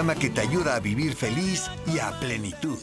Que te ayuda a vivir feliz y a plenitud.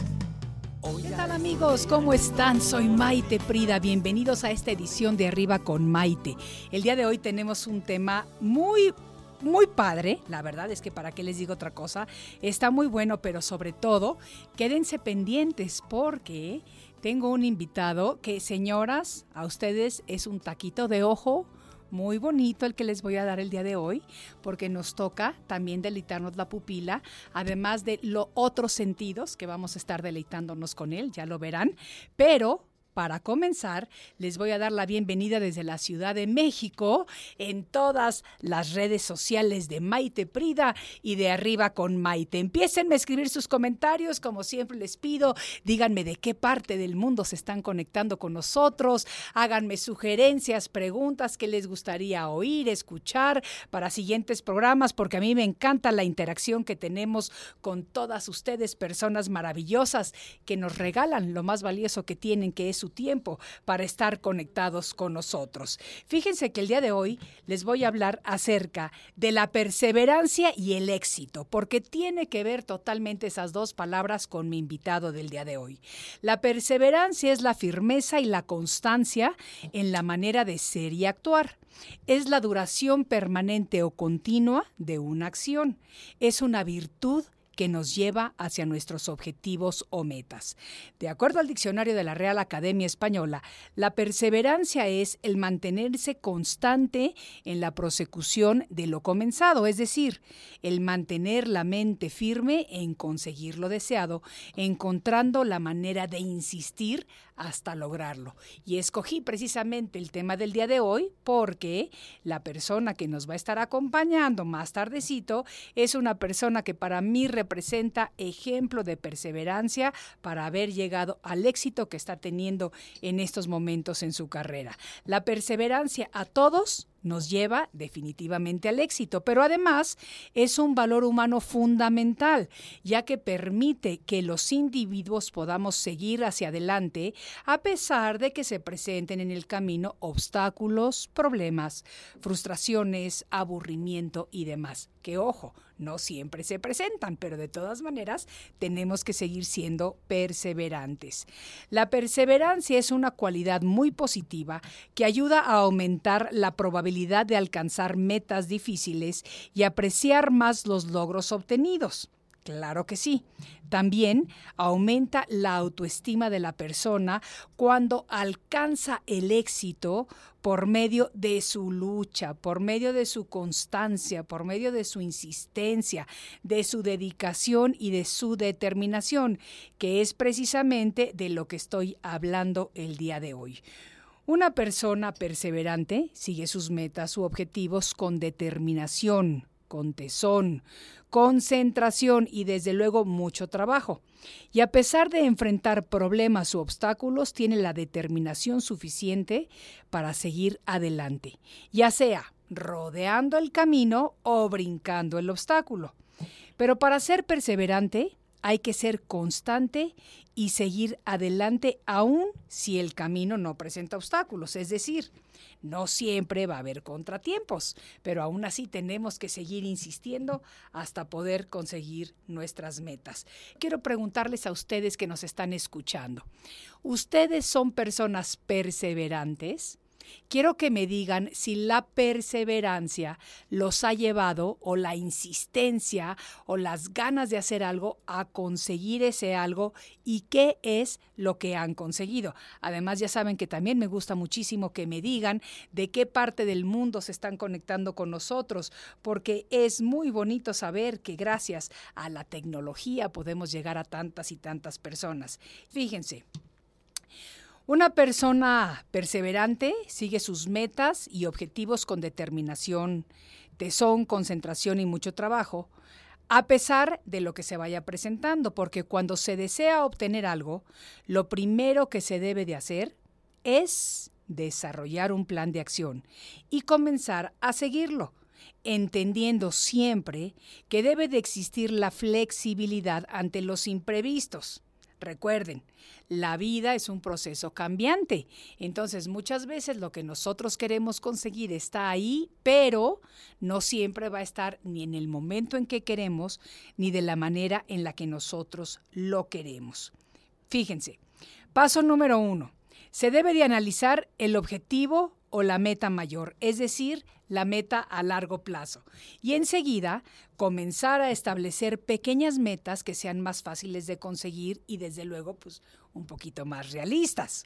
¿Qué tal amigos? ¿Cómo están? Soy Maite Prida. Bienvenidos a esta edición de Arriba con Maite. El día de hoy tenemos un tema muy muy padre, la verdad es que para qué les digo otra cosa, está muy bueno, pero sobre todo quédense pendientes porque tengo un invitado que, señoras, a ustedes es un taquito de ojo muy bonito el que les voy a dar el día de hoy, porque nos toca también deleitarnos la pupila, además de los otros sentidos que vamos a estar deleitándonos con él, ya lo verán, pero para comenzar, les voy a dar la bienvenida desde la Ciudad de México en todas las redes sociales de Maite Prida y de Arriba con Maite. Empiecen a escribir sus comentarios, como siempre les pido. Díganme de qué parte del mundo se están conectando con nosotros. Háganme sugerencias, preguntas que les gustaría oír, escuchar para siguientes programas, porque a mí me encanta la interacción que tenemos con todas ustedes, personas maravillosas que nos regalan lo más valioso que tienen, que es su tiempo para estar conectados con nosotros. Fíjense que el día de hoy les voy a hablar acerca de la perseverancia y el éxito, porque tiene que ver totalmente esas dos palabras con mi invitado del día de hoy. La perseverancia es la firmeza y la constancia en la manera de ser y actuar. Es la duración permanente o continua de una acción. Es una virtud que nos lleva hacia nuestros objetivos o metas. De acuerdo al diccionario de la Real Academia Española, la perseverancia es el mantenerse constante en la prosecución de lo comenzado, es decir, el mantener la mente firme en conseguir lo deseado, encontrando la manera de insistir hasta lograrlo. Y escogí precisamente el tema del día de hoy porque la persona que nos va a estar acompañando más tardecito es una persona que para mí representa ejemplo de perseverancia para haber llegado al éxito que está teniendo en estos momentos en su carrera. La perseverancia a todos nos lleva definitivamente al éxito, pero además es un valor humano fundamental, ya que permite que los individuos podamos seguir hacia adelante a pesar de que se presenten en el camino obstáculos, problemas, frustraciones, aburrimiento y demás. Que ojo, no siempre se presentan, pero de todas maneras tenemos que seguir siendo perseverantes. La perseverancia es una cualidad muy positiva que ayuda a aumentar la probabilidad de alcanzar metas difíciles y apreciar más los logros obtenidos. Claro que sí. También aumenta la autoestima de la persona cuando alcanza el éxito por medio de su lucha, por medio de su constancia, por medio de su insistencia, de su dedicación y de su determinación, que es precisamente de lo que estoy hablando el día de hoy. Una persona perseverante sigue sus metas u objetivos con determinación, con tesón, concentración y desde luego mucho trabajo. Y a pesar de enfrentar problemas u obstáculos, tiene la determinación suficiente para seguir adelante, ya sea rodeando el camino o brincando el obstáculo. Pero para ser perseverante hay que ser constante y seguir adelante aun si el camino no presenta obstáculos, es decir, no siempre va a haber contratiempos, pero aún así tenemos que seguir insistiendo hasta poder conseguir nuestras metas. Quiero preguntarles a ustedes que nos están escuchando, ¿ustedes son personas perseverantes? Quiero que me digan si la perseverancia los ha llevado o la insistencia o las ganas de hacer algo a conseguir ese algo y qué es lo que han conseguido. Además ya saben que también me gusta muchísimo que me digan de qué parte del mundo se están conectando con nosotros, porque es muy bonito saber que gracias a la tecnología podemos llegar a tantas y tantas personas. Fíjense. Una persona perseverante sigue sus metas y objetivos con determinación, tesón, concentración y mucho trabajo, a pesar de lo que se vaya presentando, porque cuando se desea obtener algo, lo primero que se debe de hacer es desarrollar un plan de acción y comenzar a seguirlo, entendiendo siempre que debe de existir la flexibilidad ante los imprevistos. Recuerden, la vida es un proceso cambiante. Entonces, muchas veces lo que nosotros queremos conseguir está ahí, pero no siempre va a estar ni en el momento en que queremos, ni de la manera en la que nosotros lo queremos. Fíjense, paso número uno. Se debe de analizar el objetivo o la meta mayor, es decir, la meta a largo plazo. Y enseguida comenzar a establecer pequeñas metas que sean más fáciles de conseguir y desde luego pues un poquito más realistas.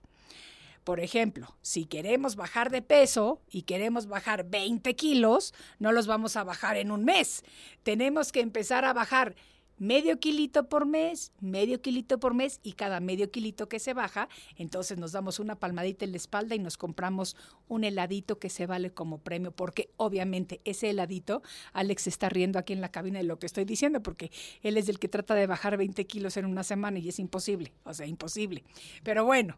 Por ejemplo, si queremos bajar de peso y queremos bajar 20 kilos, no los vamos a bajar en un mes. Tenemos que empezar a bajar medio kilito por mes, medio kilito por mes y cada medio kilito que se baja, entonces nos damos una palmadita en la espalda y nos compramos un heladito que se vale como premio, porque obviamente ese heladito, Alex está riendo aquí en la cabina de lo que estoy diciendo, porque él es el que trata de bajar 20 kilos en una semana y es imposible, o sea, imposible. Pero bueno,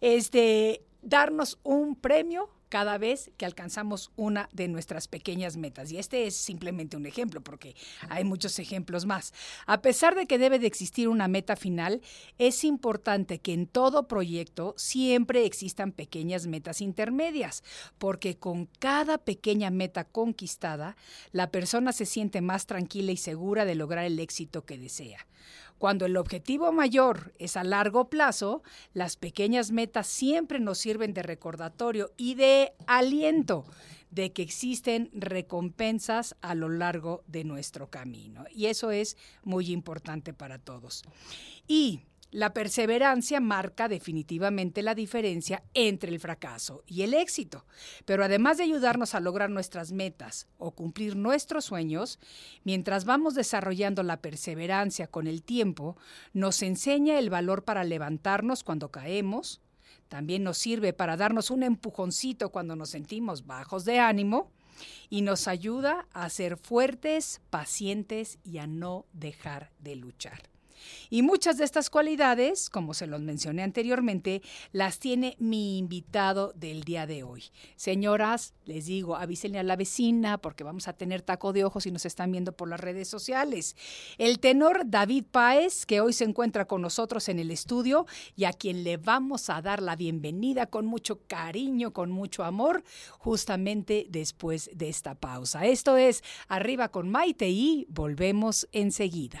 este, darnos un premio cada vez que alcanzamos una de nuestras pequeñas metas. Y este es simplemente un ejemplo, porque hay muchos ejemplos más. A pesar de que debe de existir una meta final, es importante que en todo proyecto siempre existan pequeñas metas intermedias, porque con cada pequeña meta conquistada, la persona se siente más tranquila y segura de lograr el éxito que desea. Cuando el objetivo mayor es a largo plazo, las pequeñas metas siempre nos sirven de recordatorio y de aliento de que existen recompensas a lo largo de nuestro camino. Y eso es muy importante para todos. Y la perseverancia marca definitivamente la diferencia entre el fracaso y el éxito. Pero además de ayudarnos a lograr nuestras metas o cumplir nuestros sueños, mientras vamos desarrollando la perseverancia con el tiempo, nos enseña el valor para levantarnos cuando caemos, también nos sirve para darnos un empujoncito cuando nos sentimos bajos de ánimo y nos ayuda a ser fuertes, pacientes y a no dejar de luchar. Y muchas de estas cualidades, como se los mencioné anteriormente, las tiene mi invitado del día de hoy. Señoras, les digo, avísenle a la vecina porque vamos a tener taco de ojos y nos están viendo por las redes sociales. El tenor David Páez, que hoy se encuentra con nosotros en el estudio y a quien le vamos a dar la bienvenida con mucho cariño, con mucho amor, justamente después de esta pausa. Esto es Arriba con Maite y volvemos enseguida.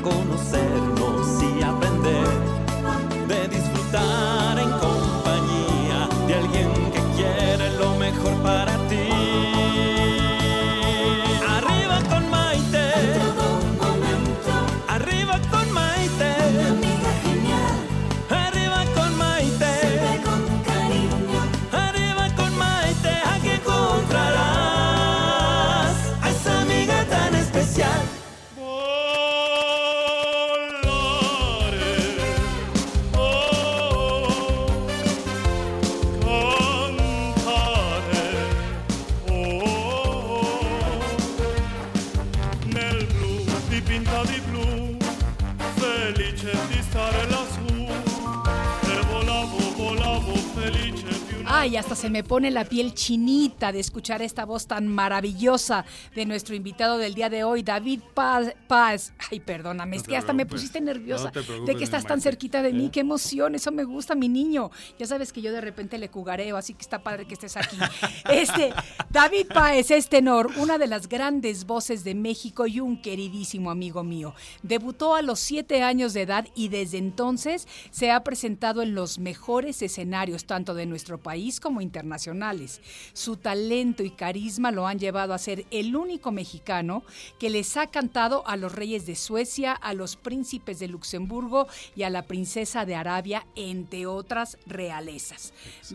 de conocernos y hasta se me pone la piel chinita de escuchar esta voz tan maravillosa de nuestro invitado del día de hoy, David Paz. Paz. Ay, perdóname, es que hasta me pusiste nerviosa de que estás tan cerquita de mí. ¿Eh? Qué emoción, eso me gusta, mi niño. Ya sabes que yo de repente le cugareo, así que está padre que estés aquí. Este, David Páez es tenor, una de las grandes voces de México y un queridísimo amigo mío. Debutó a los siete años de edad y desde entonces se ha presentado en los mejores escenarios, tanto de nuestro país como internacionales. Su talento y carisma lo han llevado a ser el único mexicano que les ha cantado a los reyes de Suecia, a los príncipes de Luxemburgo y a la princesa de Arabia, entre otras realezas.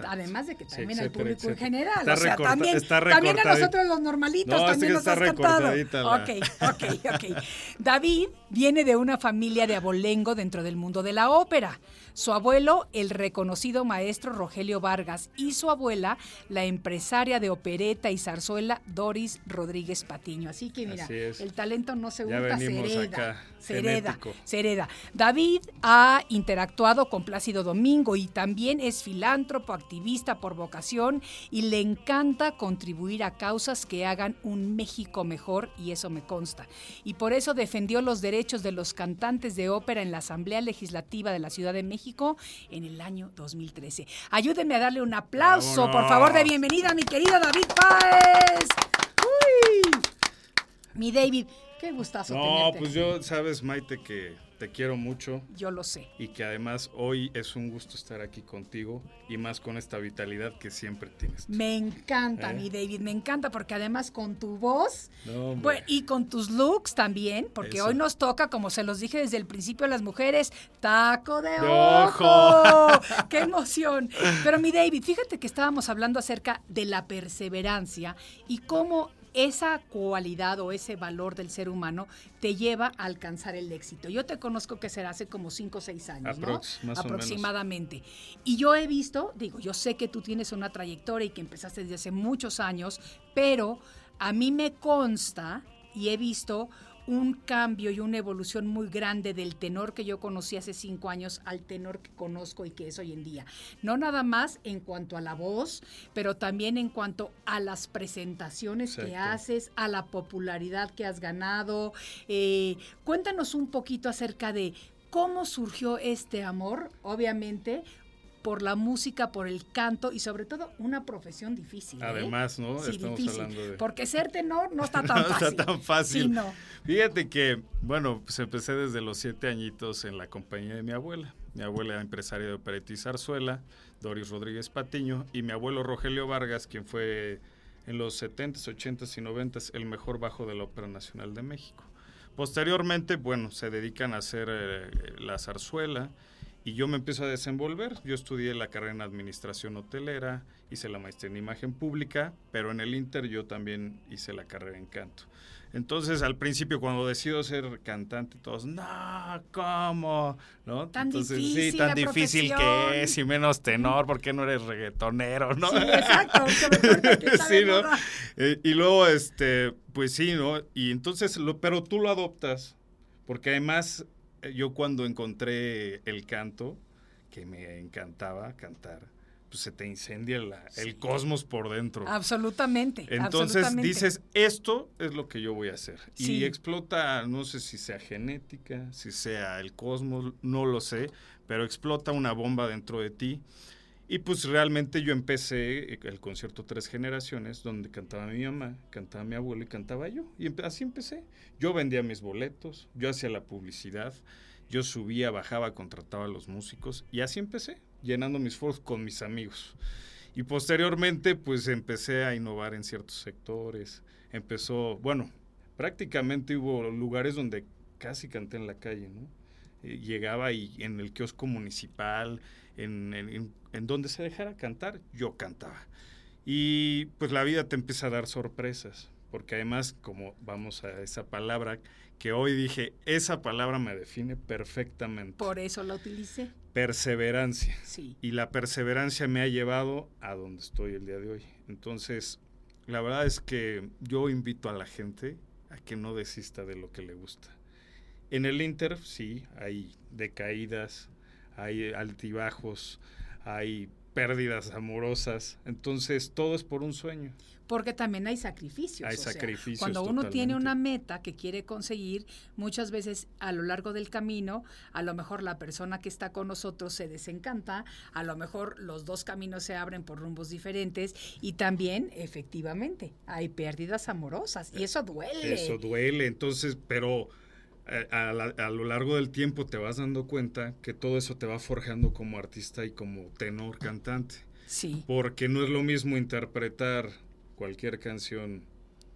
Además de que también al público en general. o sea, también, también, a nosotros los normalitos también nos has cantado. Ok, ok, ok. David viene de una familia de abolengo dentro del mundo de la ópera. Su abuelo, el reconocido maestro Rogelio Vargas, y su abuela, la empresaria de opereta y zarzuela Doris Rodríguez Patiño. Así que mira, el talento no se gusta, se hereda, se hereda, David ha interactuado con Plácido Domingo y también es filántropo, activista por vocación y le encanta contribuir a causas que hagan un México mejor y eso me consta. Y por eso defendió los derechos de los cantantes de ópera en la Asamblea Legislativa de la Ciudad de México en el año 2013. Ayúdenme a darle un aplauso, por favor, de bienvenida a mi querido David Páez. Mi David, qué gustazo. No, pues yo, sabes, Maite, que te quiero mucho. Yo lo sé. Y que además hoy es un gusto estar aquí contigo y más con esta vitalidad que siempre tienes. Me encanta, ¿Eh? mi David, me encanta porque además con tu voz y con tus looks también, porque hoy nos toca, como se los dije desde el principio a las mujeres, taco de, ojo. ¡Qué emoción! Pero mi David, fíjate que estábamos hablando acerca de la perseverancia y cómo esa cualidad o ese valor del ser humano te lleva a alcanzar el éxito. Yo te conozco que será hace como 5 o 6 años, ¿no? Aproximadamente. Y yo he visto, digo, yo sé que tú tienes una trayectoria y que empezaste desde hace muchos años, pero a mí me consta y he visto un cambio y una evolución muy grande del tenor que yo conocí hace cinco años al tenor que conozco y que es hoy en día. No nada más en cuanto a la voz, pero también en cuanto a las presentaciones que haces, a la popularidad que has ganado. Eh, cuéntanos un poquito acerca de cómo surgió este amor, obviamente por la música, por el canto y sobre todo una profesión difícil. ¿eh? Además, ¿no? Estamos hablando de... Porque ser tenor no está tan fácil. no está tan fácil. Fíjate que, bueno, pues empecé desde los siete añitos en la compañía de mi abuela. Mi abuela era empresaria de opereta y zarzuela, Doris Rodríguez Patiño, y mi abuelo Rogelio Vargas, quien fue en los 70s, 80s y 90s el mejor bajo de la Ópera Nacional de México. Posteriormente, bueno, se dedican a hacer eh, la zarzuela, y yo me empiezo a desenvolver. Yo estudié la carrera en administración hotelera, hice la maestría en imagen pública, pero en el Inter yo también hice la carrera en canto. Entonces, al principio, cuando decido ser cantante, todos, no, ¿cómo? ¿No? Tan Entonces, difícil sí, tan difícil que es, y menos tenor, ¿por qué no eres reggaetonero? ¿no? Sí, exacto. sí, ¿no? Eh, y luego, este, pues sí, ¿no? Y entonces, lo, pero tú lo adoptas, porque además yo cuando encontré el canto, que me encantaba cantar, pues se te incendia el cosmos por dentro. Absolutamente. Entonces dices, esto es lo que yo voy a hacer. Y explota, no sé si sea genética, si sea el cosmos, no lo sé, pero explota una bomba dentro de ti. Y pues realmente yo empecé el concierto Tres Generaciones, donde cantaba mi mamá, cantaba mi abuelo y cantaba yo. Y así empecé. Yo vendía mis boletos, yo hacía la publicidad, yo subía, bajaba, contrataba a los músicos y así empecé, llenando mis foros con mis amigos. Y posteriormente pues empecé a innovar en ciertos sectores. Empezó, bueno, prácticamente hubo lugares donde casi canté en la calle, ¿no? Eh, llegaba y en el kiosco municipal, en, donde se dejara cantar, yo cantaba. Y pues la vida te empieza a dar sorpresas, porque además, como vamos a esa palabra, que hoy dije, esa palabra me define perfectamente. Por eso la utilicé. Perseverancia. Sí. Y la perseverancia me ha llevado a donde estoy el día de hoy. Entonces, la verdad es que yo invito a la gente a que no desista de lo que le gusta. En el Inter, sí, hay decaídas, hay altibajos, hay pérdidas amorosas. Entonces, todo es por un sueño. Porque también hay sacrificios. Hay o sea, sacrificios, cuando uno tiene una meta que quiere conseguir, muchas veces a lo largo del camino, a lo mejor la persona que está con nosotros se desencanta, a lo mejor los dos caminos se abren por rumbos diferentes y también, efectivamente, hay pérdidas amorosas y eso duele. Eso duele, entonces, pero a, la- a lo largo del tiempo te vas dando cuenta que todo eso te va forjando como artista y como tenor cantante. Sí. Porque no es lo mismo interpretar cualquier canción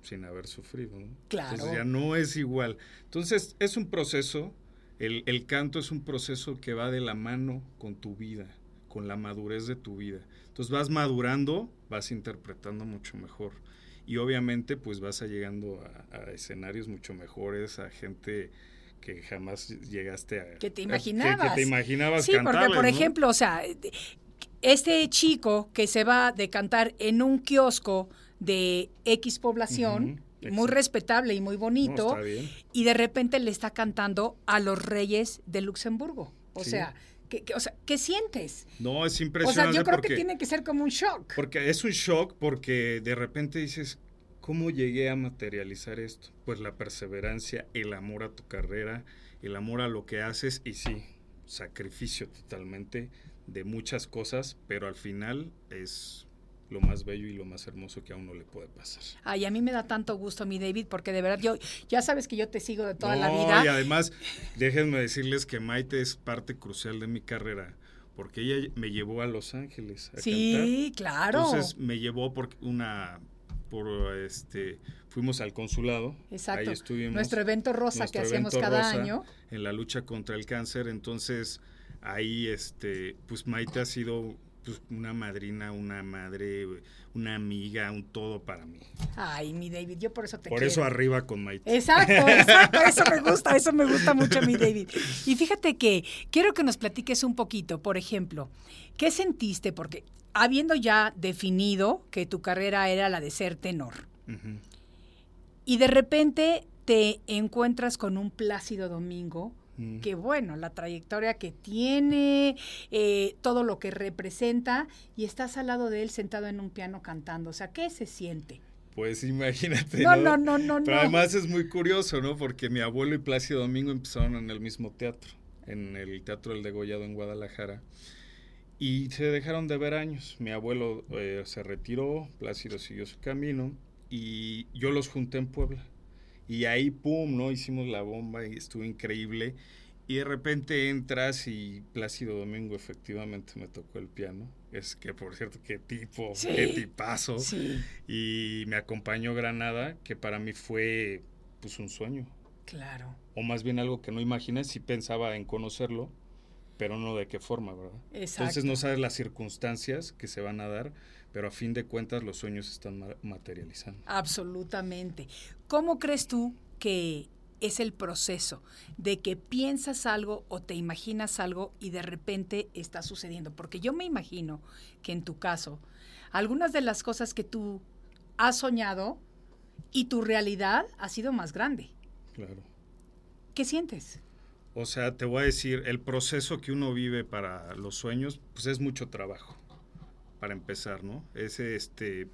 sin haber sufrido. ¿no? Claro. Entonces ya no es igual. Entonces es un proceso, el, el canto es un proceso que va de la mano con tu vida, con la madurez de tu vida. Entonces vas madurando, vas interpretando mucho mejor. Y obviamente pues vas a llegando a, a escenarios mucho mejores, a gente que jamás llegaste a... Que te a- imaginabas. Que, te imaginabas Sí, porque por ¿no? ejemplo, o sea, este chico que se va de cantar en un kiosco de X población, muy exacto. respetable y muy bonito, No, y de repente le está cantando a los reyes de Luxemburgo. O Sí. sea, ¿qué, qué- o sea, ¿qué sientes? No, es O sea, impresionante yo creo porque, que tiene que ser como un shock. porque es un shock porque de repente dices, ¿cómo llegué a materializar esto? Pues la perseverancia, el amor a tu carrera, el amor a lo que haces y sí, sacrificio totalmente de muchas cosas, pero al final es lo más bello y lo más hermoso que a uno le puede pasar. Ay, a mí me da tanto gusto, mi David, porque de verdad yo, ya sabes que yo te sigo de toda la vida. Y además, déjenme decirles que Maite es parte crucial de mi carrera, porque ella me llevó a Los Ángeles a cantar. Sí, claro. Entonces me llevó por una por este fuimos al consulado. Exacto. Ahí estuvimos. Nuestro evento rosa nuestro que hacemos cada rosa año. en la lucha contra el cáncer. Entonces ahí este pues Maite ha sido pues, una madrina, una madre, una amiga, un todo para mí. Ay, mi David, yo por eso te por quiero. eso arriba con Maite. Exacto, exacto, eso me gusta, eso me gusta mucho, mi David. Y fíjate que quiero que nos platiques un poquito, por ejemplo, ¿qué sentiste? Porque habiendo ya definido que tu carrera era la de ser tenor, y de repente te encuentras con un Plácido Domingo, Mm. que bueno, la trayectoria que tiene, eh, todo lo que representa, y estás al lado de él sentado en un piano cantando. O sea, ¿qué se siente? Pues imagínate. No, no, no, no, Pero no. además es muy curioso, ¿no? Porque mi abuelo y Plácido Domingo empezaron en el mismo teatro, en el Teatro del Degollado en Guadalajara. Y se dejaron de ver años. Mi abuelo eh, se retiró, Plácido siguió su camino y yo los junté en Puebla. Y ahí, pum, ¿no? Hicimos la bomba y estuvo increíble. Y de repente entras y Plácido Domingo efectivamente me tocó el piano. Es que, por cierto, qué tipo, Sí. qué tipazo Sí, y me acompañó Granada, que para mí fue pues un sueño, claro. o más bien algo que no imaginé, sí pensaba en conocerlo, pero no de qué forma, ¿verdad? Exacto. Entonces no sabes las circunstancias que se van a dar, pero a fin de cuentas los sueños se están ma- materializando. Absolutamente. ¿Cómo crees tú que es el proceso de que piensas algo o te imaginas algo y de repente está sucediendo? Porque yo me imagino que en tu caso, algunas de las cosas que tú has soñado y tu realidad ha sido más grande. Claro. ¿Qué sientes? O sea, te voy a decir, el proceso que uno vive para los sueños, pues es mucho trabajo, para empezar, ¿no? Es este,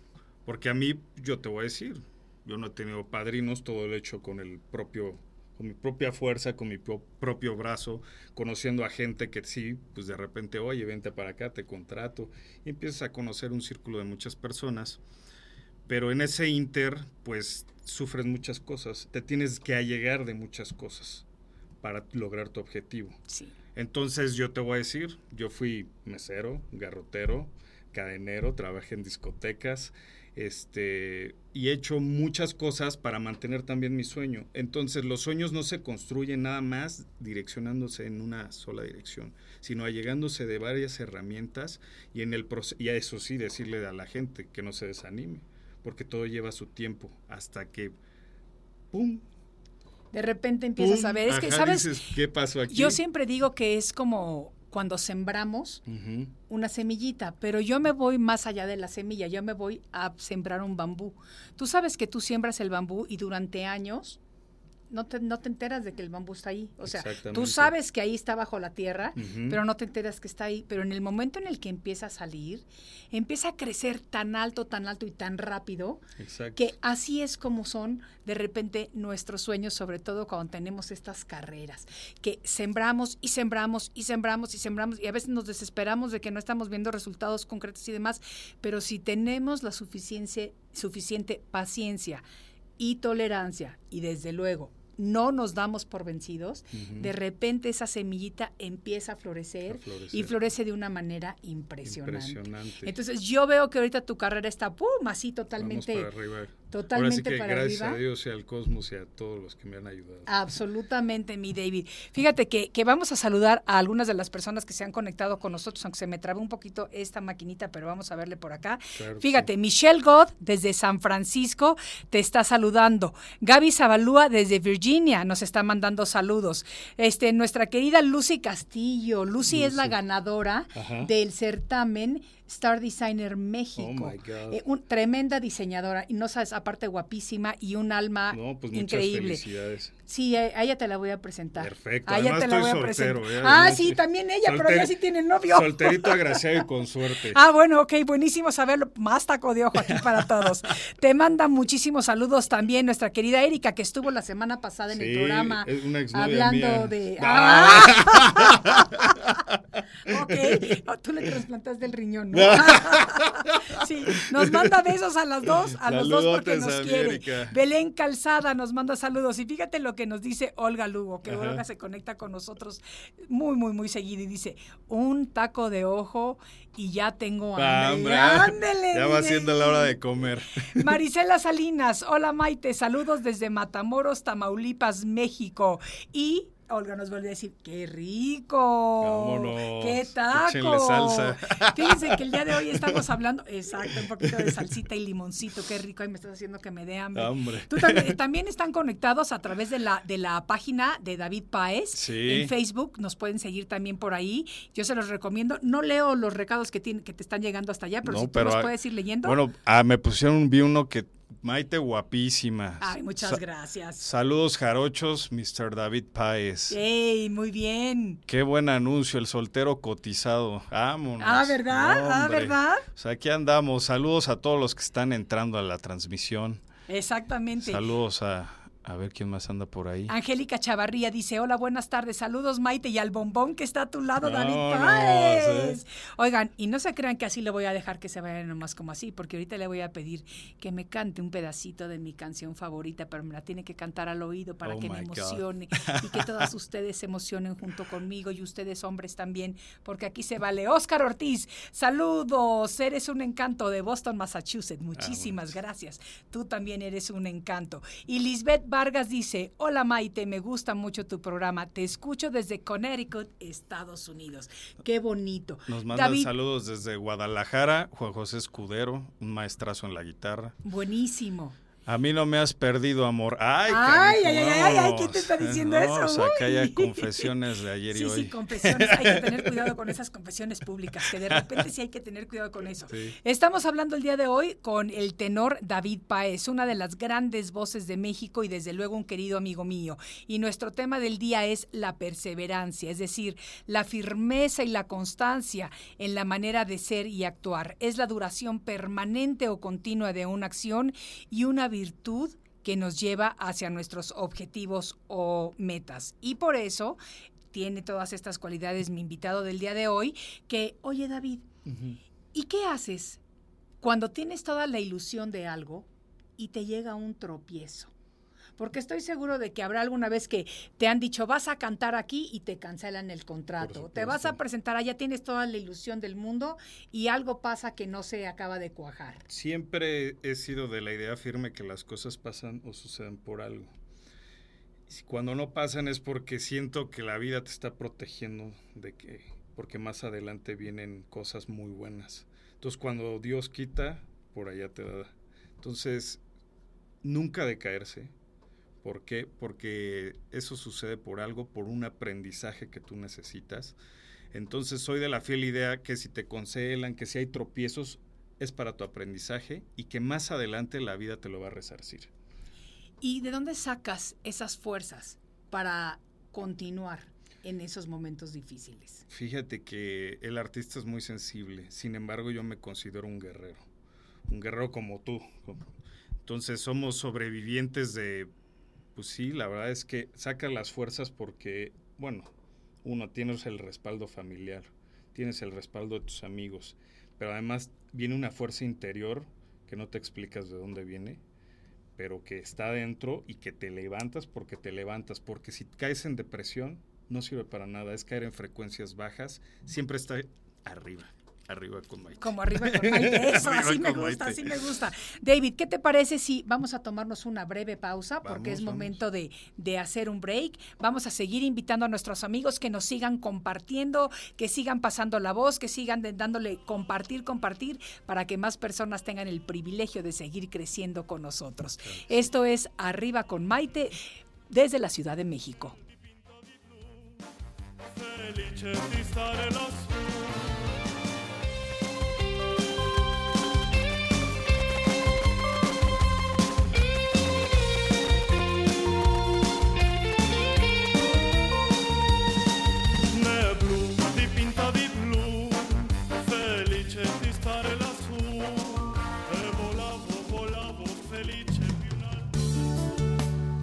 porque a mí, yo te voy a decir, yo no he tenido padrinos, todo lo he hecho con el propio, con mi propia fuerza, con mi pro- propio brazo, conociendo a gente que sí, pues de repente, oye, vente para acá, te contrato, y empiezas a conocer un círculo de muchas personas. Pero en ese inter, pues sufres muchas cosas, te tienes que allegar de muchas cosas para lograr tu objetivo. Sí. Entonces yo te voy a decir, yo fui mesero, garrotero, cadenero, trabajé en discotecas, este, y he hecho muchas cosas para mantener también mi sueño. Entonces los sueños no se construyen nada más direccionándose en una sola dirección, sino allegándose de varias herramientas y en el y a eso sí decirle a la gente que no se desanime, porque todo lleva su tiempo hasta que pum, De repente empiezas pum, a ver, es que, ajá, ¿sabes? dices, ¿qué pasó aquí? Yo siempre digo que es como cuando sembramos una semillita, pero yo me voy más allá de la semilla, yo me voy a sembrar un bambú. Tú sabes que tú siembras el bambú y durante años no te, no te enteras de que el bambú está ahí. O sea, tú sabes que ahí está bajo la tierra, pero no te enteras que está ahí. Pero en el momento en el que empieza a salir, empieza a crecer tan alto, tan alto y tan rápido, Exacto. que así es como son de repente nuestros sueños, sobre todo cuando tenemos estas carreras, que sembramos y sembramos y sembramos y sembramos y a veces nos desesperamos de que no estamos viendo resultados concretos y demás, pero si tenemos la suficiente, suficiente paciencia y tolerancia y desde luego no nos damos por vencidos, de repente esa semillita empieza a florecer, A florecer. y florece de una manera impresionante. Impresionante. Entonces yo veo que ahorita tu carrera está pum, así totalmente. Totalmente Ahora sí que para gracias arriba. a Dios y al cosmos y a todos los que me han ayudado. Absolutamente, mi David. Fíjate que, que vamos a saludar a algunas de las personas que se han conectado con nosotros, aunque se me trabó un poquito esta maquinita, pero vamos a verle por acá. Claro Fíjate, sí. Michelle God desde San Francisco te está saludando. Gaby Zabalúa desde Virginia nos está mandando saludos. Este, nuestra querida Lucy Castillo. Lucy, es la ganadora Ajá. del certamen Star Designer México. Oh, my God. Eh, un- tremenda diseñadora y no sabes, aparte guapísima y un alma No, pues muchas increíble. felicidades. Sí, a, ella te la voy a presentar. Perfecto. A ella te la voy a presentar. ¿eh? Ah, sí, también ella, pero ella sí tiene novio. Solterito, agraciado y con suerte. Ah, bueno, ok, buenísimo saberlo. Más taco de ojo aquí para todos. Te manda muchísimos saludos también nuestra querida Erika, que estuvo la semana pasada en el programa es una hablando mía. de. Ah. Ah. ok, tú le trasplantaste el riñón, ¿no? sí, nos manda besos a las dos, a los dos porque nos quiere. Belén Calzada nos manda saludos. Y fíjate lo que nos dice Olga Lugo, que Ajá. Olga se conecta con nosotros muy, muy, muy seguido y dice: un taco de ojo y ya tengo Ah, hambre. Ándele, ya va siendo la hora de comer. Marisela Salinas, hola Maite, saludos desde Matamoros, Tamaulipas, México. Y Olga nos vuelve a decir, qué rico, Vámonos, qué taco. salsa. Fíjense que el día de hoy estamos hablando, exacto, un poquito de salsita y limoncito, qué rico, ay, me estás haciendo que me dé hambre. Hambre. Tú también, también están conectados a través de la, de la página de David Paez Sí. en Facebook, nos pueden seguir también por ahí. Yo se los recomiendo. No leo los recados que, tienen, que te están llegando hasta allá, pero No, si tú pero, los puedes ir leyendo. Bueno, ah, me pusieron, vi uno que Maite guapísima. Ay, muchas Sa- gracias. Saludos jarochos, Mr. David Páez. ¡Ey, muy bien! Qué buen anuncio, el soltero cotizado. Vámonos. Ah, ¿verdad? Ah. ¿verdad? O sea, aquí andamos. Saludos a todos los que están entrando a la transmisión. Exactamente. Saludos a, a ver quién más anda por ahí. Angélica Chavarría dice, hola, buenas tardes, saludos Maite y al bombón que está a tu lado, David Vámonos, Páez. ¿eh? Oigan, y no se crean que así le voy a dejar que se vayan nomás como así, porque ahorita le voy a pedir que me cante un pedacito de mi canción favorita, pero me la tiene que cantar al oído para Oh, que me God. emocione y que todas ustedes se emocionen junto conmigo y ustedes hombres también, porque aquí se vale. Oscar Ortiz, saludos, eres un encanto de Boston, Massachusetts. Muchísimas gracias. Tú también eres un encanto. Y Lisbeth Vargas dice, hola Maite, me gusta mucho tu programa. Te escucho desde Connecticut, Estados Unidos. Qué bonito. Nos mandan David, saludos desde Guadalajara, Juan José Escudero, un maestrazo en la guitarra. buenísimo. A mí no me has perdido, amor. Ay, Ay, canijo, ay, ay, ay. ¿quién te está diciendo No, eso? O sea, confesiones de ayer y Sí, hoy. sí, confesiones. Hay que tener cuidado con esas confesiones públicas, que de repente sí hay que tener cuidado con eso. Sí. Estamos hablando el día de hoy con el tenor David Paez, una de las grandes voces de México y desde luego un querido amigo mío. Y nuestro tema del día es la perseverancia, es decir, la firmeza y la constancia en la manera de ser y actuar. Es la duración permanente o continua de una acción y una virtud que nos lleva hacia nuestros objetivos o metas. Y por eso tiene todas estas cualidades mi invitado del día de hoy, que, oye David, ¿y qué haces cuando tienes toda la ilusión de algo y te llega un tropiezo? Porque estoy seguro de que habrá alguna vez que te han dicho, vas a cantar aquí y te cancelan el contrato. Te vas a presentar allá, tienes toda la ilusión del mundo y algo pasa que no se acaba de cuajar. Siempre he sido de la idea firme que las cosas pasan o suceden por algo. Cuando no pasan es porque siento que la vida te está protegiendo de que porque más adelante vienen cosas muy buenas. Entonces cuando Dios quita, por allá te da. Entonces, nunca decaerse. ¿Por qué? Porque eso sucede por algo, por un aprendizaje que tú necesitas. Entonces soy de la fiel idea que si te cancelan, que si hay tropiezos, es para tu aprendizaje y que más adelante la vida te lo va a resarcir. ¿Y de dónde sacas esas fuerzas para continuar en esos momentos difíciles? Fíjate que el artista es muy sensible, sin embargo yo me considero un guerrero, un guerrero como tú. Entonces somos sobrevivientes de, pues sí, la verdad es que saca las fuerzas porque, bueno, uno, tienes el respaldo familiar, tienes el respaldo de tus amigos, pero además viene una fuerza interior que no te explicas de dónde viene, pero que está dentro y que te levantas porque te levantas, porque si caes en depresión no sirve para nada, es caer en frecuencias bajas, siempre está arriba. Arriba con Maite. Como arriba con Maite. Eso, así me gusta, así me gusta. David, ¿qué te parece si vamos a tomarnos una breve pausa? Porque es momento de, de, hacer un break. Vamos a seguir invitando a nuestros amigos que nos sigan compartiendo, que sigan pasando la voz, que sigan dándole compartir, compartir, para que más personas tengan el privilegio de seguir creciendo con nosotros. Esto es Arriba con Maite desde la Ciudad de México.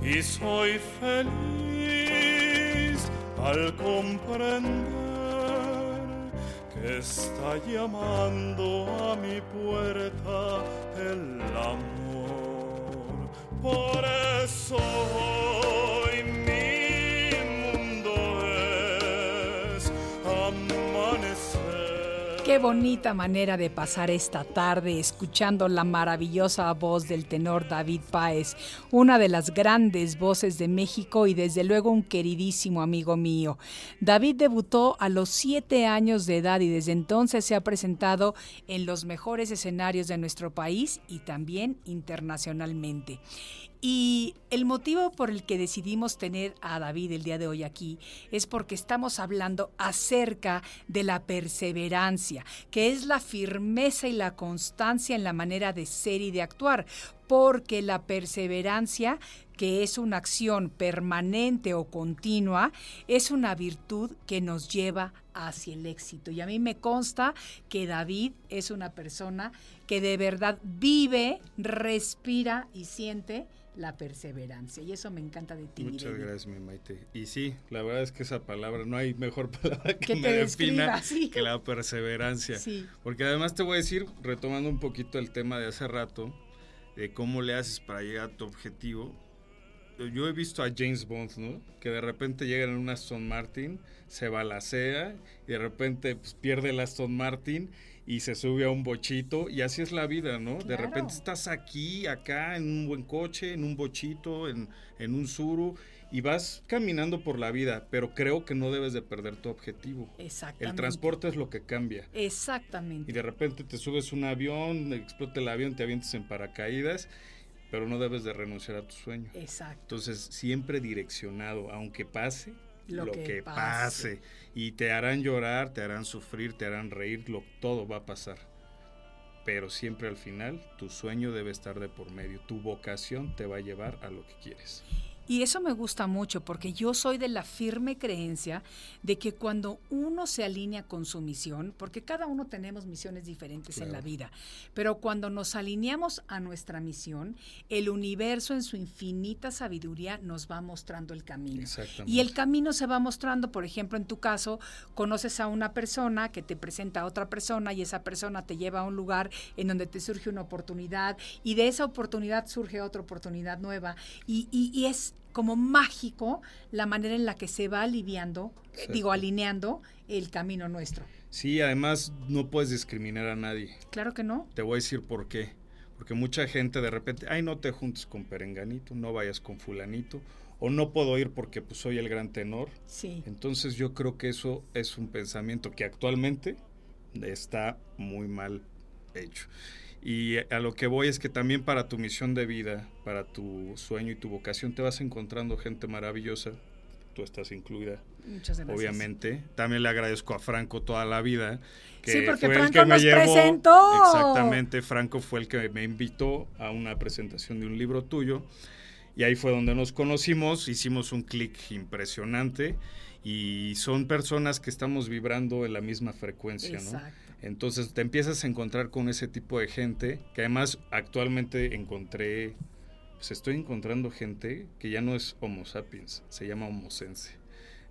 Y soy feliz al comprender que está llamando a mi puerta el amor. Bonita manera de pasar esta tarde escuchando la maravillosa voz del tenor David Páez, una de las grandes voces de México y desde luego un queridísimo amigo mío. David debutó a los siete años de edad y desde entonces se ha presentado en los mejores escenarios de nuestro país y también internacionalmente. Y el motivo por el que decidimos tener a David el día de hoy aquí es porque estamos hablando acerca de la perseverancia, que es la firmeza y la constancia en la manera de ser y de actuar, porque la perseverancia que es una acción permanente o continua, es una virtud que nos lleva hacia el éxito. Y a mí me consta que David es una persona que de verdad vive, respira y siente la perseverancia. Y eso me encanta de ti. Muchas gracias, mi Maite. Y sí, la verdad es que esa palabra, no hay mejor palabra que, Que me defina sí. que la perseverancia. Sí. Porque además te voy a decir, retomando un poquito el tema de hace rato, de cómo le haces para llegar a tu objetivo. Yo he visto a James Bond, ¿no? Que de repente llega en un Aston Martin, se balacea y de repente pues, pierde el Aston Martin y se sube a un bochito y así es la vida, ¿no? De Claro. repente estás aquí, acá, en un buen coche, en un bochito, en, en un suru y vas caminando por la vida, pero creo que no debes de perder tu objetivo. Exactamente. El transporte es lo que cambia. Y Exactamente. de repente te subes un avión, explota el avión, te avientas en paracaídas. pero no debes de renunciar a tu sueño. Exacto. Entonces, siempre direccionado, aunque pase Lo lo, que que, pase. pase. Y te harán llorar, te harán sufrir, te harán reír, lo, todo va a pasar. Pero siempre al final, tu sueño debe estar de por medio. Tu vocación te va a llevar a lo que quieres. Y eso me gusta mucho porque yo soy de la firme creencia de que cuando uno se alinea con su misión, porque cada uno tenemos misiones diferentes en la vida, pero cuando nos alineamos a nuestra misión, el universo en su infinita sabiduría nos va mostrando el camino. Y el camino se va mostrando, por ejemplo, en tu caso, conoces a una persona que te presenta a otra persona y esa persona te lleva a un lugar en donde te surge una oportunidad y de esa oportunidad surge otra oportunidad nueva. Y, y- y es como mágico la manera en la que se va aliviando, eh, Exacto. digo, alineando el camino nuestro. Sí, además no puedes discriminar a nadie. Claro que no. Te voy a decir por qué. Porque mucha gente de repente, ay, no te juntes con Perenganito, no vayas con fulanito, o no puedo ir porque pues soy el gran tenor. Sí. Entonces yo creo que eso es un pensamiento que actualmente está muy mal hecho. Y a lo que voy es que también para tu misión de vida, para tu sueño y tu vocación, te vas encontrando gente maravillosa. Tú estás incluida, Muchas gracias. obviamente. También le agradezco a Franco toda la vida. Que Sí, porque fue el Franco que me nos llevó- presentó. Exactamente, Franco fue el que me invitó a una presentación de un libro tuyo. Y ahí fue donde nos conocimos, hicimos un clic impresionante y son personas que estamos vibrando en la misma frecuencia, ¿no? Entonces te empiezas a encontrar con ese tipo de gente, que además actualmente encontré, pues estoy encontrando gente que ya no es Homo sapiens, se llama Homo sense.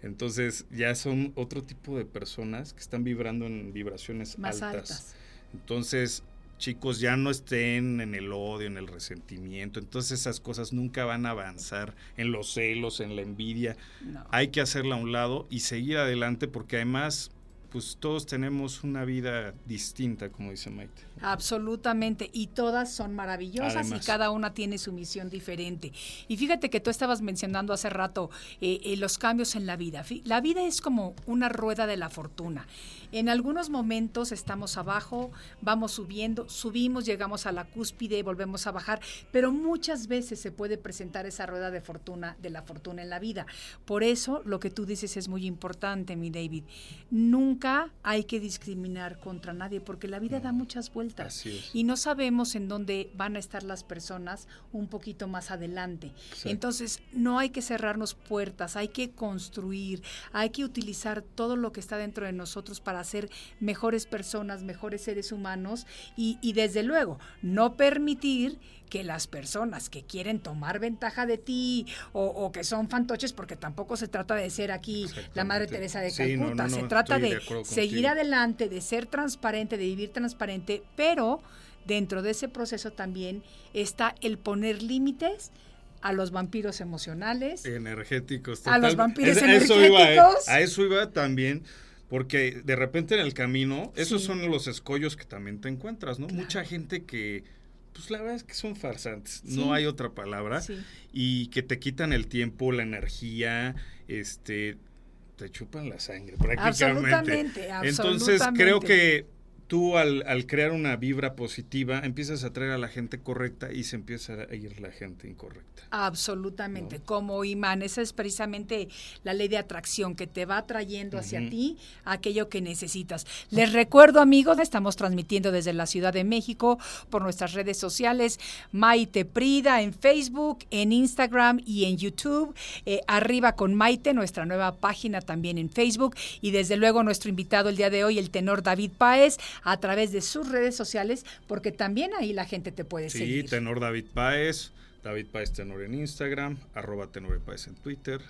Entonces ya son otro tipo de personas que están vibrando en vibraciones Más altas. altas. Entonces, chicos, ya no estén en el odio, en el resentimiento. Entonces esas cosas nunca van a avanzar en los celos, en la envidia. No. Hay que hacerla a un lado y seguir adelante porque además, pues todos tenemos una vida distinta, como dice Maite. Absolutamente, y todas son maravillosas Además. y cada una tiene su misión diferente. Y fíjate que tú estabas mencionando hace rato eh, eh, los cambios en la vida. La vida es como una rueda de la fortuna. En algunos momentos estamos abajo, vamos subiendo, subimos, llegamos a la cúspide, volvemos a bajar, pero muchas veces se puede presentar esa rueda de fortuna, de la fortuna en la vida. Por eso lo que tú dices es muy importante, mi David. Nunca hay que discriminar contra nadie porque la vida da muchas vueltas y no sabemos en dónde van a estar las personas un poquito más adelante. Exacto. Entonces, no hay que cerrarnos puertas, hay que construir, hay que utilizar todo lo que está dentro de nosotros para ser mejores personas, mejores seres humanos y, y desde luego, no permitir que las personas que quieren tomar ventaja de ti o, o que son fantoches, porque tampoco se trata de ser aquí la Madre. Teresa de Sí, no, Calcuta, no, se trata de acuerdo seguir contigo. adelante, de ser transparente, de vivir transparente, pero dentro de ese proceso también está el poner límites a los vampiros emocionales. Energéticos. A los vampiros Es- a eso iba, ¿eh? energéticos. A eso iba también, porque de repente en el camino, esos son los escollos que también te encuentras, ¿no? Mucha gente que, pues la verdad es que son farsantes, Sí. no hay otra palabra, Sí. y que te quitan el tiempo, la energía, este, te chupan la sangre prácticamente. Absolutamente, Entonces creo absolutamente. que tú al, al crear una vibra positiva empiezas a atraer a la gente correcta y se empieza a ir la gente incorrecta. Absolutamente, como imán. Esa es precisamente la ley de atracción que te va atrayendo hacia ti aquello que necesitas. Les recuerdo, amigos, estamos transmitiendo desde la Ciudad de México por nuestras redes sociales, Maite Prida en Facebook, en Instagram y en YouTube. Eh, Arriba con Maite, nuestra nueva página también en Facebook. Y desde luego nuestro invitado el día de hoy, el tenor David Páez, a través de sus redes sociales, porque también ahí la gente te puede Sí, seguir. tenor David Páez, David Páez Tenor en Instagram, arroba Tenor Páez en Twitter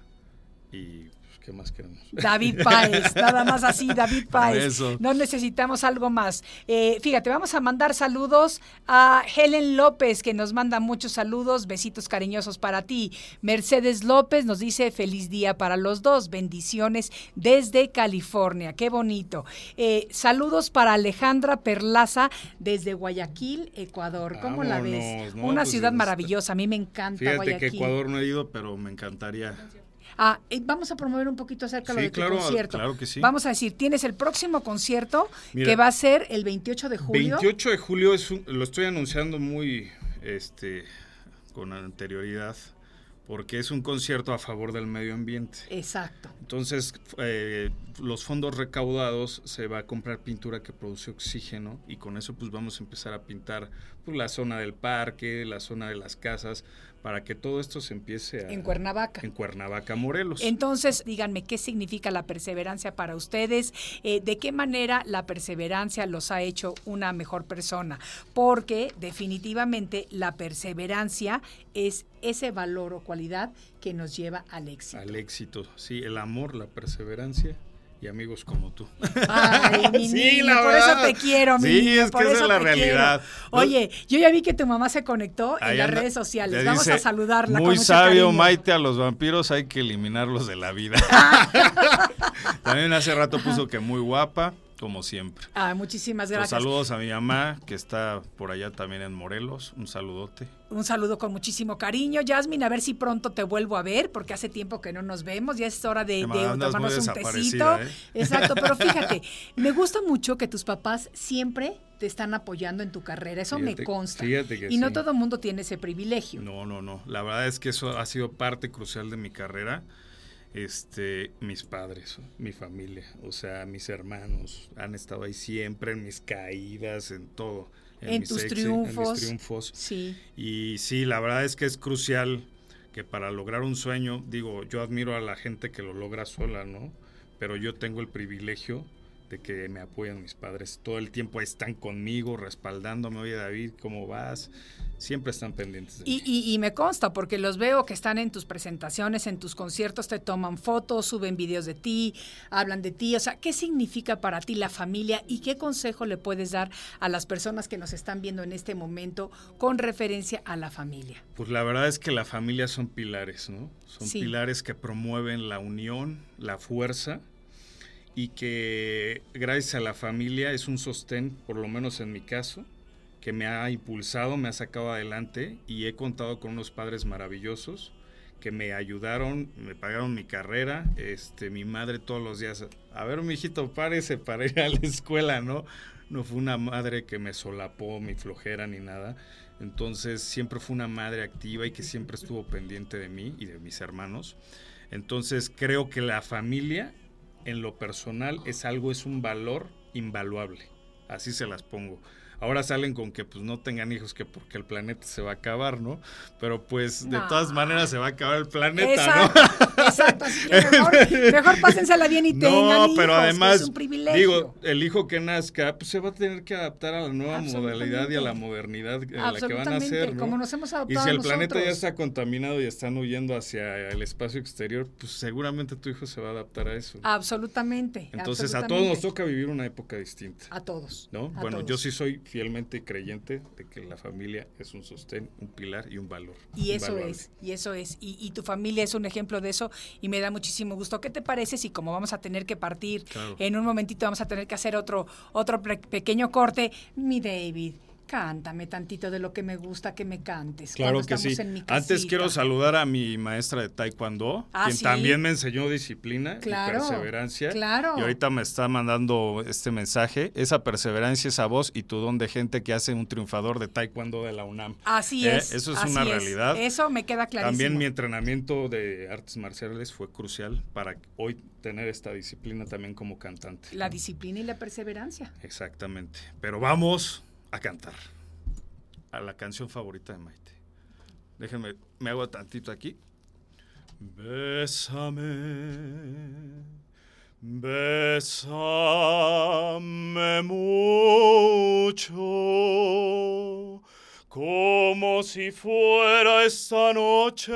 y ¿qué más queremos? David Páez, nada más así, David Páez. eso. No necesitamos algo más. Eh, fíjate, vamos a mandar saludos a Helen López, que nos manda muchos saludos, besitos cariñosos para ti. Mercedes López nos dice feliz día para los dos, bendiciones desde California, qué bonito. Eh, saludos para Alejandra Perlaza desde Guayaquil, Ecuador. ¿Cómo la ves? Una Pues, ciudad está- maravillosa, a mí me encanta Fíjate Guayaquil. que Ecuador no he ido, pero me encantaría. Ah, eh, vamos a promover un poquito acerca de Sí, lo de claro, tu concierto. claro que sí. Vamos a decir, tienes el próximo concierto Mira, que va a ser el 28 de julio. 28 de julio es un- lo estoy anunciando muy este con anterioridad porque es un concierto a favor del medio ambiente. Exacto. Entonces, eh, los fondos recaudados se va a comprar pintura que produce oxígeno y con eso pues vamos a empezar a pintar pues, la zona del parque, la zona de las casas, para que todo esto se empiece a... En Cuernavaca. En Cuernavaca, Morelos. Entonces, díganme, ¿qué significa la perseverancia para ustedes? Eh, ¿De qué manera la perseverancia los ha hecho una mejor persona? Porque definitivamente la perseverancia es ese valor o cualidad que nos lleva al éxito. Al éxito, sí, el amor, la perseverancia y amigos como tú. Ay, mi sí, por eso te quiero, mi Sí, es por que esa es la realidad. quiero. Oye, yo ya vi que tu mamá se conectó en Ahí las anda. redes sociales. Le Vamos dice, a saludarla. Muy con sabio, cariño. Maite, a los vampiros hay que eliminarlos de la vida. También hace rato puso que muy guapa, como siempre. Ah, muchísimas gracias. saludos a mi mamá, que está por allá también en Morelos. Un saludote. Un saludo con muchísimo cariño. Jasmine, a ver si pronto te vuelvo a ver, porque hace tiempo que no nos vemos. Ya es hora de, de tomarnos un tecito. ¿eh? Exacto, pero fíjate, me gusta mucho que tus papás siempre te están apoyando en tu carrera. Eso me consta. fíjate que y no sí. todo el mundo tiene ese privilegio. No, no, no. La verdad es que eso ha sido parte crucial de mi carrera. Este, mis padres, mi familia, o sea, mis hermanos han estado ahí siempre en mis caídas, en todo. En mis tus triunfos. En mis triunfos. Sí. Y sí, la verdad es que es crucial que para lograr un sueño, digo, yo admiro a la gente que lo logra sola, ¿no? Pero yo tengo el privilegio de que me apoyan mis padres. Todo el tiempo están conmigo, respaldándome. Oye, David, ¿cómo vas? Siempre están pendientes de Y, mí. y- y me consta, porque los veo que están en tus presentaciones, en tus conciertos, te toman fotos, suben videos de ti, hablan de ti. O sea, ¿qué significa para ti la familia y qué consejo le puedes dar a las personas que nos están viendo en este momento con referencia a la familia? Pues la verdad es que la familia son pilares, ¿no? Son Sí. pilares que promueven la unión, la fuerza y que gracias a la familia es un sostén, por lo menos en mi caso, que me ha impulsado, me ha sacado adelante y he contado con unos padres maravillosos que me ayudaron, me pagaron mi carrera, este, mi madre todos los días, a ver, mi hijito, párese para ir a la escuela, ¿no? No fue una madre que me solapó mi flojera ni nada. Entonces siempre fue una madre activa y que siempre estuvo pendiente de mí y de mis hermanos. Entonces creo que la familia en lo personal es algo, es un valor invaluable. Así se las pongo. Ahora salen con que pues no tengan hijos que porque el planeta se va a acabar, ¿no? Pero pues de No. todas maneras se va a acabar el planeta, Exacto, exacto. Así que mejor, mejor pásensela bien y ¿no? tengan No, hijos, pero además, es un privilegio. digo, el hijo que nazca, pues se va a tener que adaptar a la nueva modalidad y a la modernidad en la que van a hacer, ¿no? como nos hemos Y adaptado si el planeta ya está contaminado y están huyendo hacia el espacio exterior, pues seguramente tu hijo se va a adaptar a eso. Absolutamente. Entonces a todos nos toca vivir una época distinta. A todos. ¿no? a Bueno, yo sí soy fielmente creyente de que la familia es un sostén, un pilar y un valor. Y eso es, y eso es. Y, y tu familia es un ejemplo de eso y me da muchísimo gusto. ¿Qué te parece si como vamos a tener que partir Claro. en un momentito vamos a tener que hacer otro otro pequeño corte? Mi David, cántame tantito de lo que me gusta que me cantes. Claro que sí. en mi Antes quiero saludar a mi maestra de Taekwondo, Ah, quien ¿sí? también me enseñó disciplina Claro, y perseverancia. claro. Y ahorita me está mandando este mensaje. Esa perseverancia, esa voz y tu don de gente que hace un triunfador de Taekwondo de la UNAM. Así Eh, es. Eso es así una realidad. Eso me queda clarísimo. También mi entrenamiento de artes marciales fue crucial para hoy tener esta disciplina también como cantante. La disciplina y la perseverancia. Exactamente. Pero vamos a cantar a la canción favorita de Maite. Déjenme, me hago tantito aquí. Bésame, bésame mucho, como si fuera esta noche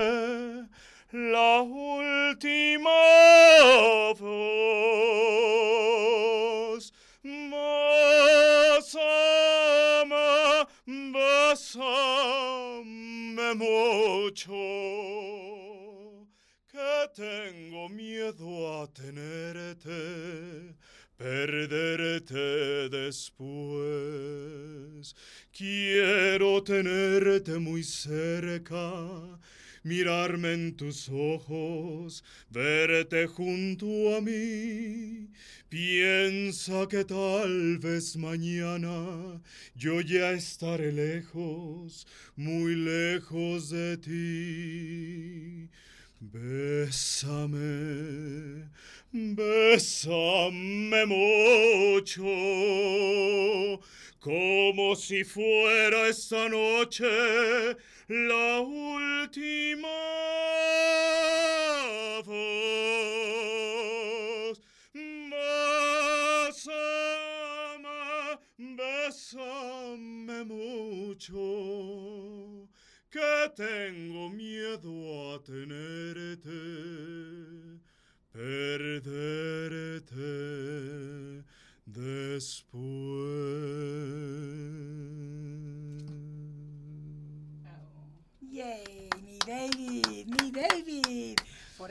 la última vez. Bésame, bésame mucho, que tengo miedo a tenerte perderte después. Quiero tenerte muy cerca, mirarme en tus ojos, verte junto a mí. Piensa que tal vez mañana yo ya estaré lejos, muy lejos de ti. Bésame, bésame mucho, como si fuera esta noche la última vez. Bésame, bésame mucho que tengo miedo a tenerte, perderte después. Yay, mi David, mi David. Por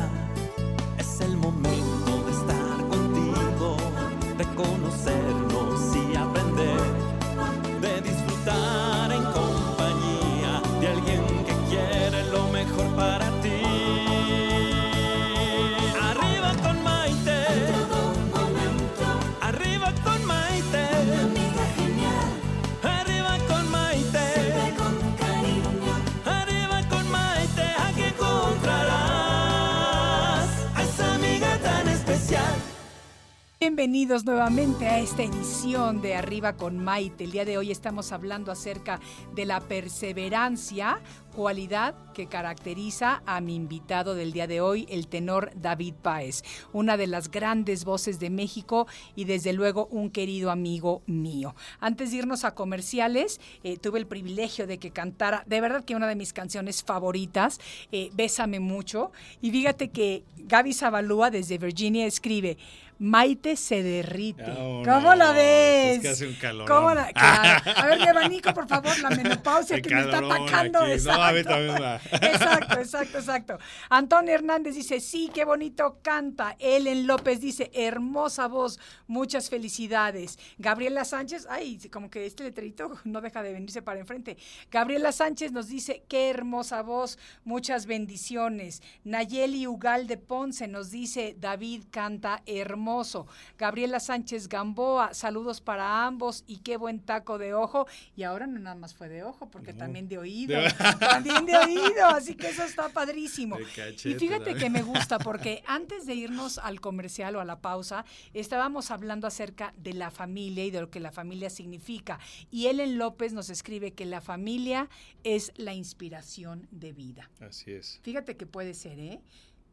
Bienvenidos nuevamente a esta edición de Arriba con Maite. El día de hoy estamos hablando acerca de la perseverancia, cualidad que caracteriza a mi invitado del día de hoy, el tenor David Páez, una de las grandes voces de México y desde luego un querido amigo mío. Antes de irnos a comerciales, eh, tuve el privilegio de que cantara, de verdad que una de mis canciones favoritas, eh, Bésame mucho. Y fíjate que Gaby Zabalúa desde Virginia escribe, Maite se derrite. Oh, ¿Cómo la ves? es que hace un calorón. ¿Cómo la- claro. A ver, mi abanico, por favor, la menopausia que me está atacando. No, a mí exacto. exacto, exacto, exacto. Antonio Hernández dice, sí, qué bonito canta. Ellen López dice, hermosa voz, muchas felicidades. Gabriela Sánchez, ay, como que este letrerito no deja de venirse para enfrente. Gabriela Sánchez nos dice, qué hermosa voz, muchas bendiciones. Nayeli Ugalde Ponce nos dice, David canta hermoso. Gabriela Sánchez Gamboa, saludos para ambos y qué buen taco de ojo. Y ahora no nada más fue de ojo, porque también de oído. De- también de oído, así que eso está padrísimo. Cachete Y fíjate que me gusta porque antes de irnos al comercial o a la pausa, estábamos hablando acerca de la familia y de lo que la familia significa. Y Ellen López nos escribe que la familia es la inspiración de vida. Así es. Fíjate que puede ser, ¿eh?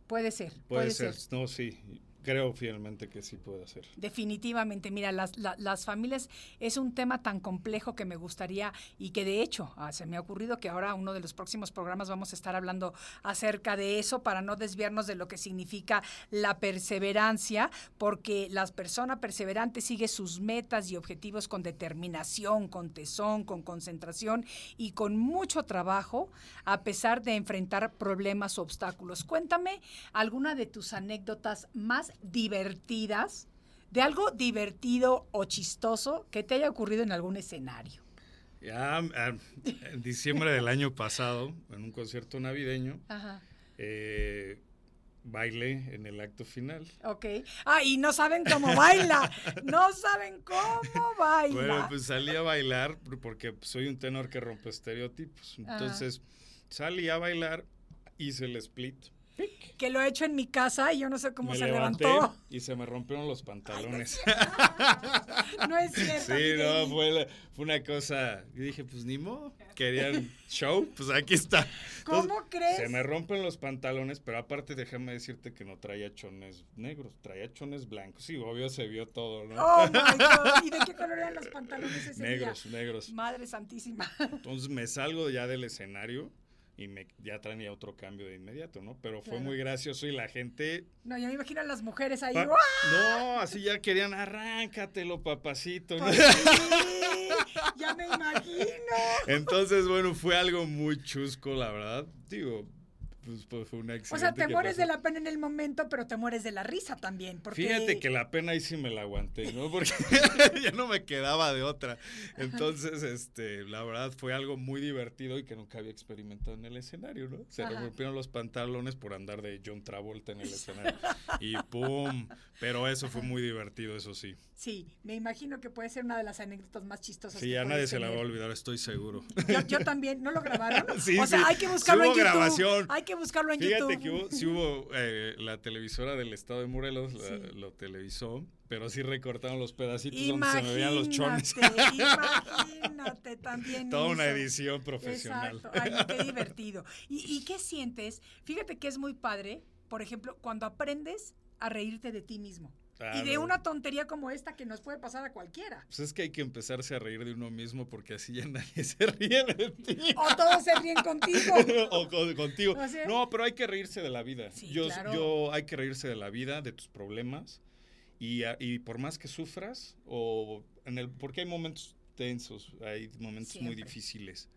Puede ser. Puede, ser. No, sí. Creo fielmente que sí puede ser. Definitivamente, mira, las, la- las familias es un tema tan complejo que me gustaría y que de hecho ah, se me ha ocurrido que ahora uno de los próximos programas vamos a estar hablando acerca de eso para no desviarnos de lo que significa la perseverancia, porque la persona perseverante sigue sus metas y objetivos con determinación, con tesón, con concentración y con mucho trabajo a pesar de enfrentar problemas o obstáculos. Cuéntame alguna de tus anécdotas más divertidas, de algo divertido o chistoso que te haya ocurrido en algún escenario. Ya ah, en diciembre del año pasado, en un concierto navideño, Ajá. eh, bailé en el acto final. Ok. Ah, y no saben cómo baila. No saben cómo baila. Bueno, pues salí a bailar porque soy un tenor que rompe estereotipos. Entonces salí a bailar, hice el split. Pic, que lo he hecho en mi casa y yo no sé cómo me se levantó. y se me rompieron los pantalones. No es cierto. Sí, no, fue, la- fue una cosa. Yo dije, pues ni modo. Querían show, pues aquí está. ¿Cómo crees? Se me rompen los pantalones, pero aparte déjame decirte que no traía chones negros, traía chones blancos. Sí, obvio se vio todo, ¿no? Oh my God. ¿Y de qué color eran los pantalones ese negros, día? negros. Madre santísima. Entonces me salgo ya del escenario y me ya tenía otro cambio de inmediato, ¿no? Pero fue Claro. muy gracioso y la gente No, ya me imagino a las mujeres ahí. No, así ya querían, arráncatelo, papacito. ¿no? Pues sí, ya me imagino. Entonces, bueno, fue algo muy chusco, la verdad. Digo, pues, pues, fue un accidente. O sea, te mueres pasó. de la pena en el momento, pero te mueres de la risa también. Porque... Fíjate que la pena ahí sí me la aguanté, ¿no? Porque ya no me quedaba de otra. Entonces, este, la verdad fue algo muy divertido y que nunca había experimentado en el escenario, ¿no? Se Ajá. rompieron los pantalones por andar de John Travolta en el escenario. Y ¡pum! Pero eso fue muy divertido, eso sí. Sí, me imagino que puede ser una de las anécdotas más chistosas. Sí, que a nadie se la va a olvidar, estoy seguro. Yo, yo también, ¿no lo grabaron? Sí, o sea, sí. hay que buscarlo Sí en YouTube. grabación. Hay que buscarlo en Fíjate YouTube. que hubo, sí hubo eh, la televisora del estado de Morelos, la- Sí. lo televisó, pero sí recortaron los pedacitos donde se me veían los chones. Imagínate, imagínate también. Toda una hizo. edición profesional. Exacto, ay, qué divertido. ¿Y, ¿Y qué sientes? Fíjate que es muy padre, por ejemplo, cuando aprendes a reírte de ti mismo. Y de una tontería como esta que nos puede pasar a cualquiera. Pues es que hay que empezarse a reír de uno mismo porque así ya nadie se ríe de ti. O todos se ríen contigo. o con- contigo. O sea- no, pero hay que reírse de la vida. Sí, yo, claro. yo hay que reírse de la vida, de tus problemas. Y, y por más que sufras, o en el, porque hay momentos tensos, hay momentos muy difíciles.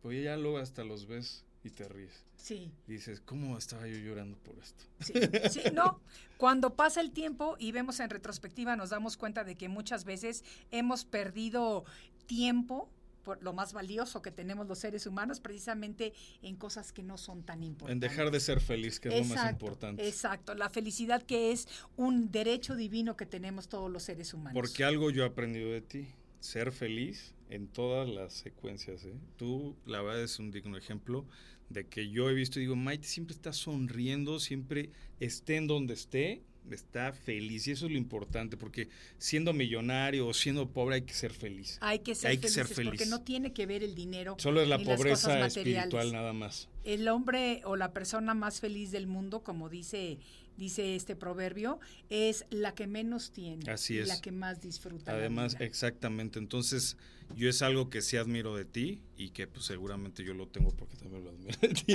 Pues ya luego hasta los ves y te ríes. Sí. Y dices, ¿cómo estaba yo llorando por esto? Sí, sí, no. Cuando pasa el tiempo y vemos en retrospectiva, nos damos cuenta de que muchas veces hemos perdido tiempo, por lo más valioso que tenemos los seres humanos, precisamente en cosas que no son tan importantes. En dejar de ser feliz, que es lo más importante. Exacto, la felicidad que es un derecho divino que tenemos todos los seres humanos. Porque algo yo he aprendido de ti, ser feliz en todas las secuencias. ¿eh? Tú, la verdad, es un digno ejemplo de que yo he visto y digo, Maite siempre está sonriendo, siempre esté en donde esté, está feliz. Y eso es lo importante, porque siendo millonario o siendo pobre hay que ser feliz. hay que ser, hay que ser felices, porque feliz. no tiene que ver el dinero. Solo es la pobreza espiritual nada más. El hombre o la persona más feliz del mundo, como dice dice este proverbio, es la que menos tiene Así es. la que más disfruta. la Además, vida. exactamente. Entonces, yo es algo que sí admiro de ti y que pues seguramente yo lo tengo porque también lo admiro de ti.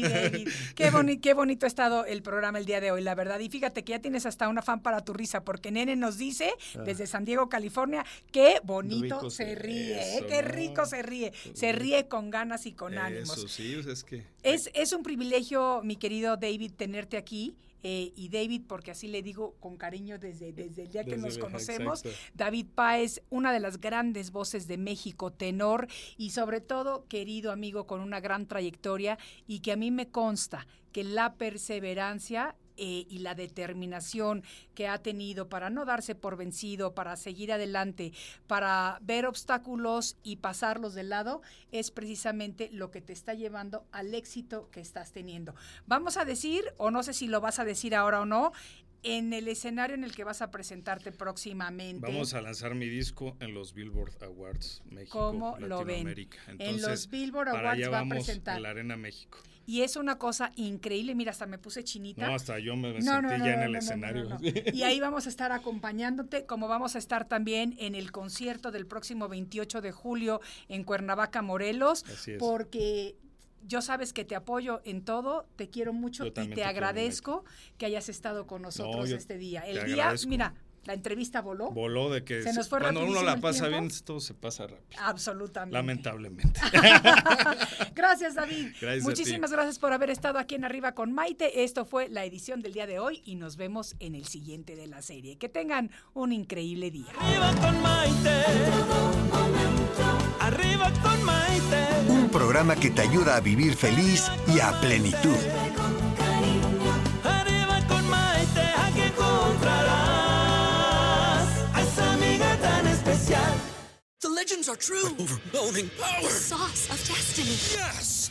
David, qué, boni- qué bonito ha estado el programa el día de hoy, la verdad. Y fíjate que ya tienes hasta una fan para tu risa, porque Nene nos dice desde San Diego, California, qué bonito Ah. Rico se se- ríe, ¿eh? qué ¿no? rico se ríe. Se ríe con ganas y con ánimos. Eso sí, pues, es que Es, es un privilegio, mi querido David, tenerte aquí. Eh, y David, porque así le digo con cariño desde, desde el día que nos conocemos, exacto. David Páez, una de las grandes voces de México, tenor y sobre todo querido amigo con una gran trayectoria y que a mí me consta que la perseverancia eh, y la determinación que ha tenido para no darse por vencido, para seguir adelante, para ver obstáculos y pasarlos de lado, es precisamente lo que te está llevando al éxito que estás teniendo. Vamos a decir, o no sé si lo vas a decir ahora o no, en el escenario en el que vas a presentarte próximamente. vamos a lanzar mi disco en los Billboard Awards México, ¿Cómo lo ven? Latinoamérica. En Entonces, los Billboard para Awards allá va a vamos presentar. en la Arena México. Y es una cosa increíble, mira, hasta me puse chinita. No, hasta yo me No, sentí no, no, ya en no, el no, no, escenario. Y ahí vamos a estar acompañándote, como vamos a estar también en el concierto del próximo 28 de julio en Cuernavaca, Morelos, Así es. porque yo sabes que te apoyo en todo, te quiero mucho Yo y te quiero, agradezco que hayas estado con nosotros este día. El día, agradezco. mira, la entrevista voló. Voló de que Se nos fue cuando uno la pasa bien, todo se pasa rápido. Absolutamente. Lamentablemente. Gracias, David. Gracias a ti. Muchísimas gracias por haber estado aquí en Arriba con Maite. Esto fue la edición del día de hoy y nos vemos en el siguiente de la serie. Que tengan un increíble día. Arriba con Maite. Arriba con Maite. Programa que te ayuda a vivir feliz y a plenitud. The legends are true. overwhelming power! Sauce of destiny. Yes!